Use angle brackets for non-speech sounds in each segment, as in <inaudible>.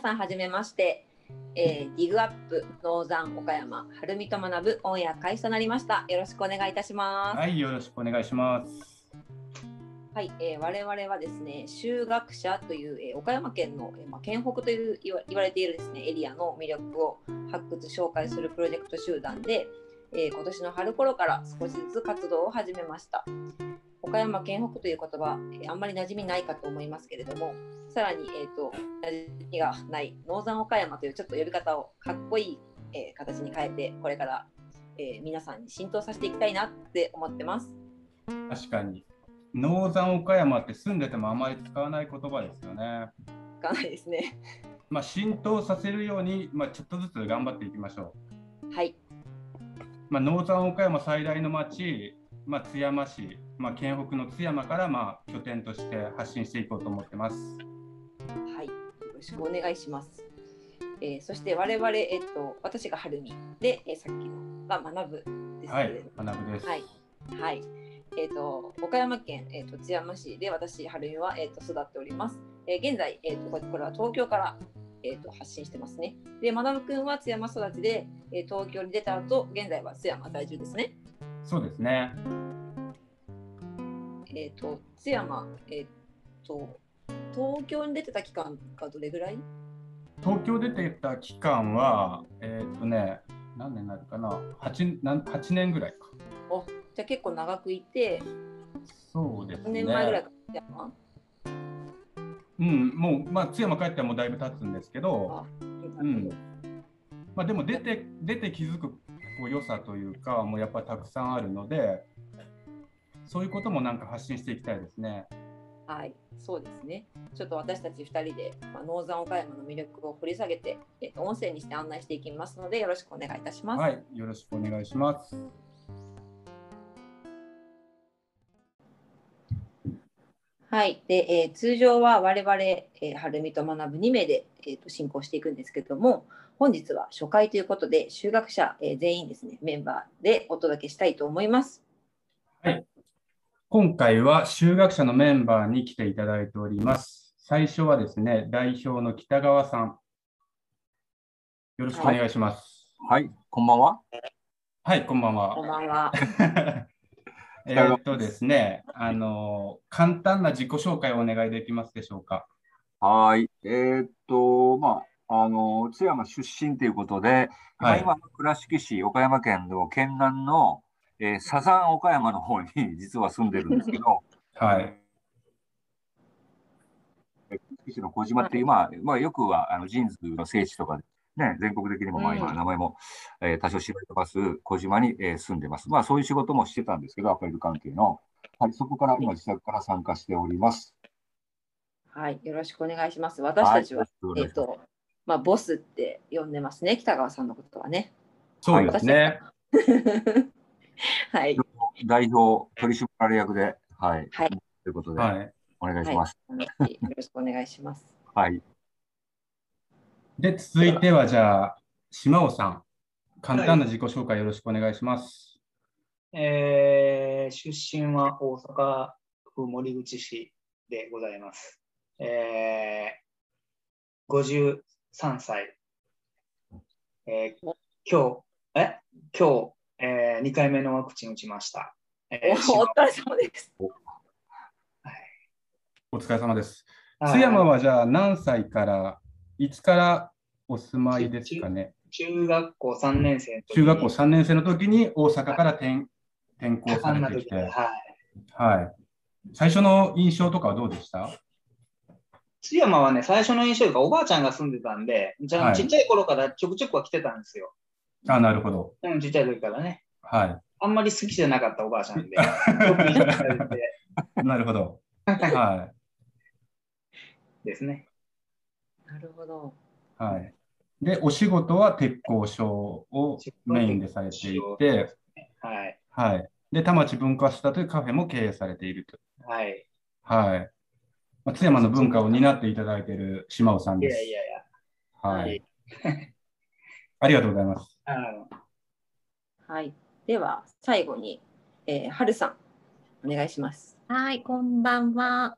さんはじめまして。えー、ディグアップノーザン岡山春美と学ぶオンエア開始となりました。よろしくお願いいたします。はい、はい、よろしくお願いします。えー我々はですね、修学者という、えー岡山県の、えーまあ、県北という言わ言われているですねエリアの魅力を発掘紹介するプロジェクト集団で、えー今年の春頃から少しずつ活動を始めました。岡山県北という言葉、えーあんまり馴染みないかと思いますけれども、さらに、えー、と馴染みがないノーザン岡山というちょっと呼び方をかっこいい、えー形に変えて、これから、えー皆さんに浸透させていきたいなって思ってます。確かに。ノーザン岡山って住んでてもあまり使わない言葉ですよね。かなりですね。まあ、浸透させるように、まあ、ちょっとずつ頑張っていきましょはい。う。まあ、ノーザン岡山最大の町、まあ、津山市、まあ、県北の津山から、まあ、拠点として発信していこうと思ってます。はい、よろしくお願いします。えーそして我々、えっと、私が春美で、えーさっきのが学ぶですはいけれど、学ぶです。はい、はい、えっと、岡山県、えっと、津山市で私、春美は、えっと、育っております。えー現在、えっと、ここれは東京から、えっと、発信してますね。で、学くんは津山育ちで、えー東京に出た後、現在は津山在住ですね。そうですね。えっと、津山、えっと、東京に出てた期間がどれぐらい？東京出てた期間は、えーっとね、何年になるかな？8, なん8年ぐらいか。おじゃあ結構長くいて、そうですね。1年前ぐらいから津山？うん、もう、まあ、津山帰ってはもうだいぶ経つんですけど、あうんまあ、でも出て出て気づくこう良さというか、もうやっぱりたくさんあるので、そういうこともなんか発信していきたいですね。はい、そうですね。ちょっと私たち2人で、まあ、ノーザン岡山の魅力を掘り下げて、えっと、音声にして案内していきますので、よろしくお願いいたします。はい、よろしくお願いします。はい、で、えー通常は我々、えー、春美と学ぶ2名で、えー、と進行していくんですけども、本日は初回ということで、修学者、えー全員ですね、メンバーでお届けしたいと思います。はい。今回は修学者のメンバーに来ていただいております。最初はですね、代表の北川さん。よろしくお願いします。はい、こんばんは。はい、こんばんこんは。ばんは。<laughs> えーっとですね、あの、簡単な自己紹介をお願いできますでしょうか？はい。えーっと、まあ、あの、津山出身ということで、まあはい今、倉敷市、岡山県の県南の、えー、サザン岡山の方に <laughs> 実は住んでるんですけど、はい。えー倉敷市の小島っていう、まあ、まあ、よくはあのジーンズの聖地とかで、ね、全国的にも、まあ、今、うん名前も、えー多少知られてます小島に、えー住んでます。まあ、そういう仕事もしてたんですけど、アパレル関係の。はい、そこから、今、自宅から参加しております。はい、よろしくお願いします。私たちは、はいえっ、と、まあ、ボスって呼んでますね、北川さんのことはね。そうですね。<laughs> はい。代表取締役で、はい。はいということで、はい。お願いします。はい、よろしくお願いします。はい。で、続いてはじゃあ、島尾さん。簡単な自己紹介よろしくお願いします。えー出身は大阪府守口市でございます。えー、53歳。えー今日、え？今日、え2回目のワクチン打ちました。えおー島お疲れ様です。お疲れ様です。はい津山はじゃあ何歳から、いつからお住まいですかね？中学校3年生中学校3年生の時に大阪から転転校されてきて、はい。はい。最初の印象とかはどうでした？津山はね、最初の印象がおばあちゃんが住んでたんで、じゃあはいちっちゃい頃からちょくちょくは来てたんですよ。あ、なるほど。うん、ちっちゃい時からね。はあんまり好きじゃなかったおばあちゃんで。<laughs> なるほど。はですね。なるほど。い。はい。で、お仕事は鉄工所をメインでされていて、はい。はい。で、田町文化スタというカフェも経営されていると。はい。はい。まあ、津山の文化を担っていただいている島尾さんいです。やいやいや。はい。ありがとうございます。はい。では、最後に、えー、はるさん、お願いします。はい、こんばんは。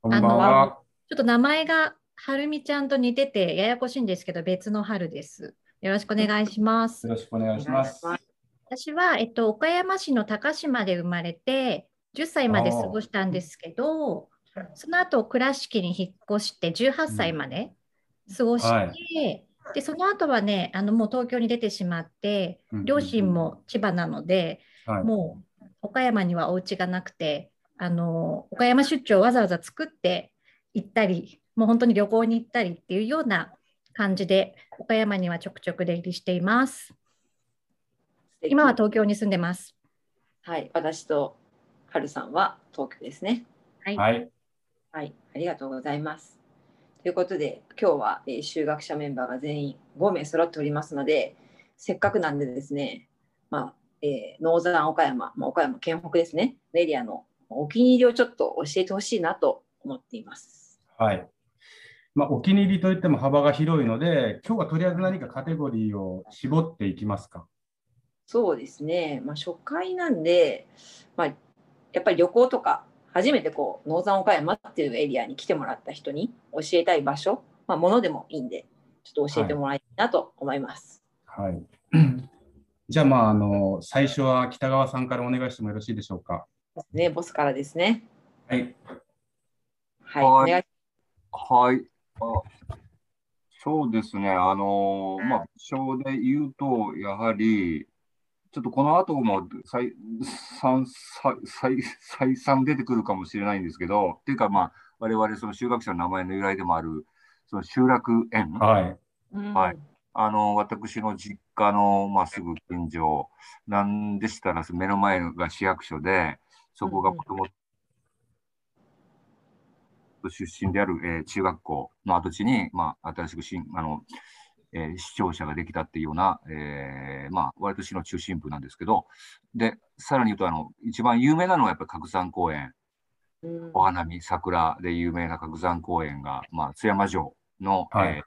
こんばんは。ちょっと名前がはるみちゃんと似ててややこしいんですけど、別の春です。よろしくお願いしますよ。ろしくお願いします。私は、えっと、岡山市の高島で生まれて、10歳まで過ごしたんですけど、その後倉敷に引っ越して18歳まで過ごして、はで、その後はね、あのもう東京に出てしまって、うん両親も千葉なので、はい。もう岡山にはお家がなくて、あの岡山出張をわざわざ作って行ったり、もう本当に旅行に行ったりっていうような感じで、岡山にはちょくちょく出入りしています。今は東京に住んでます。はい、私とはるさんは東京ですね。はい。はい。はい、ありがとうございます。ということで、今日は、えー、修学者メンバーが全員5名揃っておりますので、せっかくなんでですね、まあえー、ノーザン岡山、まあ、岡山県北ですね、エリアのお気に入りをちょっと教えてほしいなと思っています。はい。まあ、お気に入りといっても幅が広いので、今日はとりあえず何かカテゴリーを絞っていきますか？そうですね、まあ、初回なんで、まあ、やっぱり旅行とか、初めてこう、ノーザン岡山っていうエリアに来てもらった人に教えたい場所、まあ、ものでもいいんで、ちょっと教えてもらいたいなと思います。はい。<clears throat> じゃあ、まあ、あの、最初は北川さんからお願いしてもよろしいでしょうか？ね、ボスからですね。はい。はい、はいお願いはい。あそうですね。あのーまあ、章で言うと、やはり、ちょっとこの後も再三再再再三出てくるかもしれないんですけど、っていうか、まあ、我々、その修学者の名前の由来でもある、その集落園、はい。うんはいあの、私の実家の、まあ、すぐ近所なんでしたら、目の前が市役所で、そこがもともと出身である、えー中学校の跡地に、まあ、新しく新あの、えー市庁舎ができたっていうような、えーまあ、割と市の中心部なんですけど、で、さらに言うと、あの、一番有名なのはやっぱり角山公園、うん。お花見、桜で有名な角山公園が、まあ、津山城の、はいえー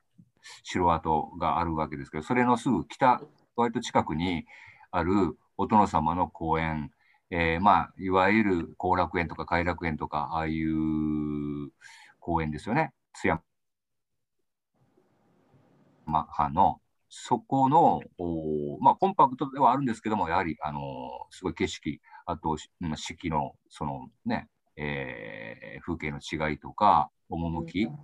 城跡があるわけですけど、それのすぐ北、割と近くにあるお殿様の公園、えーまあ、いわゆる後楽園とか偕楽園とか、ああいう公園ですよね。津山派の、そこの、おまあ、コンパクトではあるんですけども、やはり、あのすごい景色、あと、しうん四季の、そのね、えー風景の違いとか、趣、うん、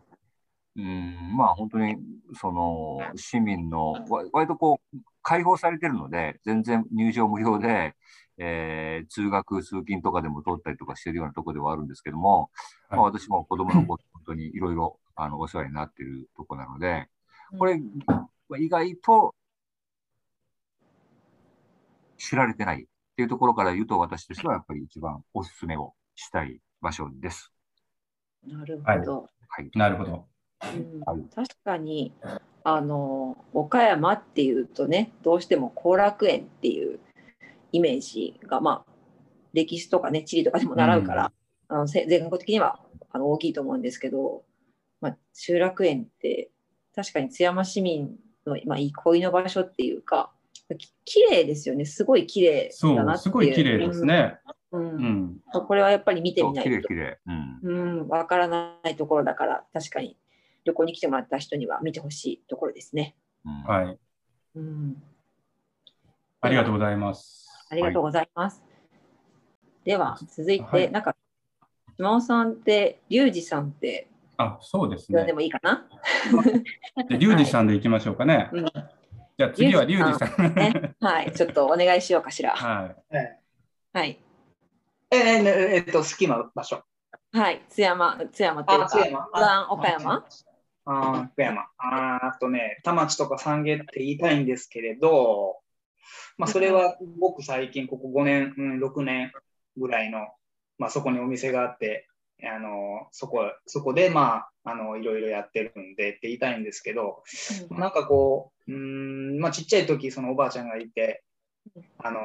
まあ本当に、その、市民の、わ割とこう、開放されてるので、全然入場無料で、えー通学、通勤とかでも通ったりとかしてるようなところではあるんですけども、はいまあ私も子供の頃、本当にいろいろ、<clears throat> あの、お世話になっているところなので、これ、意外と知られてないっていうところから言うと、私としてはやっぱり一番おすすめをしたい場所です。なるはいほど。はい。なるほど。うん。はい。確かにあの岡山っていうとねどうしても後楽園っていうイメージがまあ歴史とかね地理とかでも習うから、あのせ全国的にはあの大きいと思うんですけど、まあ、集落園って確かに津山市民の、まあ、憩いの場所っていうかき綺麗ですよね。すごい綺麗そう、だなっていう。すごい綺麗ですね。うん。ううんん。これはやっぱり見てみないと。綺麗綺麗。うん。うん、わからないところだから、確かに旅行に来てもらった人には見てほしいところですね。うんはい。うん、ありがとうございます。ありがとうございます。では、続いて、はいなんか、島尾さんって、リュウジさんってあ、そうですねで。もいいかな、<laughs> でリュウジさんでいきましょうかね。うんじゃあ次はリュウジさん。ね <laughs> はい、ちょっとお願いしようかしら。はい。えはい。ええええっと、好きな場所。はい、津山、津山っていうか、あ、津山。あ岡山？あ、岡山。ああとね、田町とか三軒って言いたいんですけれど、まあ、それはごく最近、ここ5年、うん、6年ぐらいの、まあ、そこにお店があって、あのそこそこで、まあ、あのいろいろやってるんでって言いたいんですけど、なんかこう、うんまあ、ちっちゃい時そのおばあちゃんがいて、あの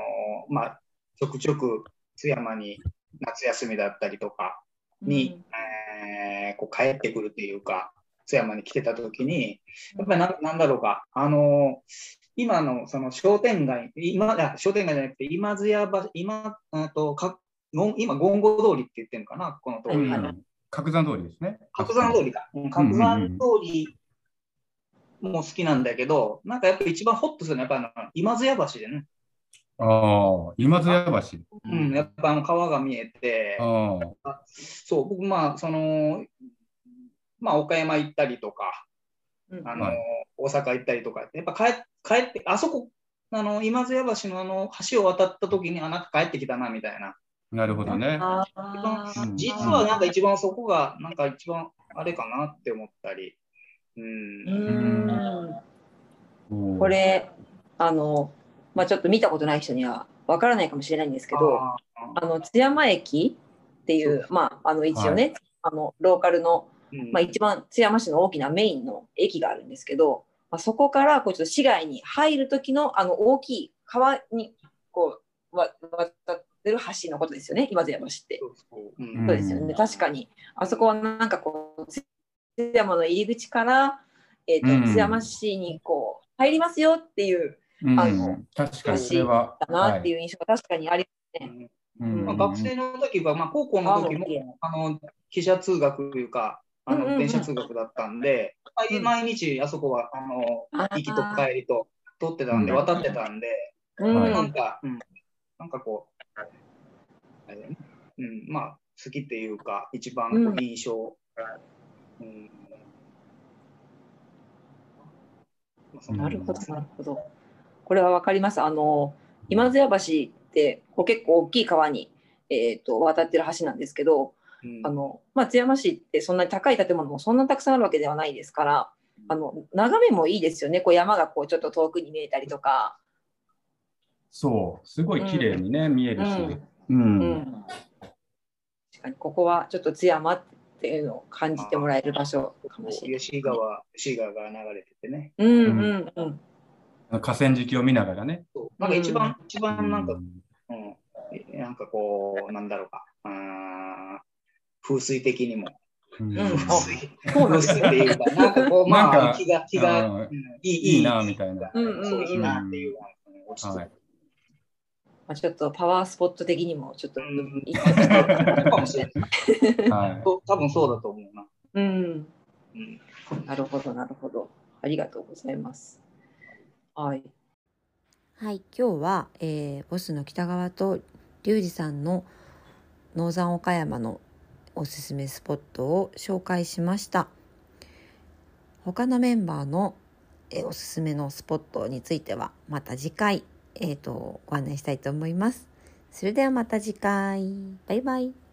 まあ、ちょくちょく津山に夏休みだったりとかに、えーこう帰ってくるっていうか、津山に来てた時に、やっぱりななんだろうか、あの今のその商店街、今あ商店街じゃなくて、今津屋場、今、あとか今、ゴンゴ通りって言ってるのかな、この通り。うん角山通りですね。角山通りか。うん角山通りも好きなんだけど、なんかやっぱ一番ホッとするのはやっぱあの今津屋橋でね。ああ、今津屋橋。うん、やっぱあの川が見えて、あそう、僕まあ、その、まあ、岡山行ったりとか、うん。あの、はい。大阪行ったりとか、やっぱ帰帰って、あそこ、あの、今津屋橋のあの橋を渡った時に、あ、なんか帰ってきたな、みたいな。あ、なるほどね。あうん。実はなんか一番そこが、なんか一番あれかなって思ったり。うん。こ、れあの、まあ、ちょっと見たことない人にはわからないかもしれないんですけどああの津山駅っていうまああの一応ね、あのローカルの、まあ、一番津山市の大きなメインの駅があるんですけど、まあ、そこからこうちょっと市街に入る時のあの大きい川にこうわ渡ってる橋のことですよね。今津山市って。そうですよね、確かに。あそこはなんかこう、津山の入り口から、えーとうん。津山市にこう入りますよっていう、うん。あの確かに。それは。だなっていう印象が確かにありうん。まあ、学生の時は、まあ、高校の時もあの汽車通学というかあの電車通学だったんで、うん。毎日あそこはあの。行きと帰りと取ってたんで、うん。渡ってたんで、なんか、うん、なんかこう、あれだね。うん、まあ好きっていうか一番こう印象、うん。なるほど、なるほど。これはわかります。あの、今津屋橋ってこう結構大きい川に、えー、と渡ってる橋なんですけど、うんあのまあ、津山市ってそんなに高い建物もそんなたくさんあるわけではないですから、あの眺めもいいですよね。こう山がこうちょっと遠くに見えたりとか。そう、すごい綺麗にね、見えるし。う。うんん確かにここはちょっと津山っていうのを感じてもらえる場所かもしれない。吉井川、吉井川が流れててね。うんうんうん。河川敷を見ながらね。なんか一番、一う番なんか、んうん、なんかこう、なんだろうか、あー風水的にも。うんっていうか、なんかこう、<laughs> まあ、気が、気が、いい、いいなみたいなそういいなっていう、うん落ち着く。はいまあ、ちょっとパワースポット的にもちょっとうん <laughs> いいかもしれない。多分そうだと思うな。うん。うんなるほど、なるほど。ありがとうございます。はい。はい、今日は、えーボスの北川とリュウジさんのノーザン岡山のおすすめスポットを紹介しました。他のメンバーの、えおすすめのスポットについてはまた次回、えーとご案内したいと思います。それではまた次回。バイバイ。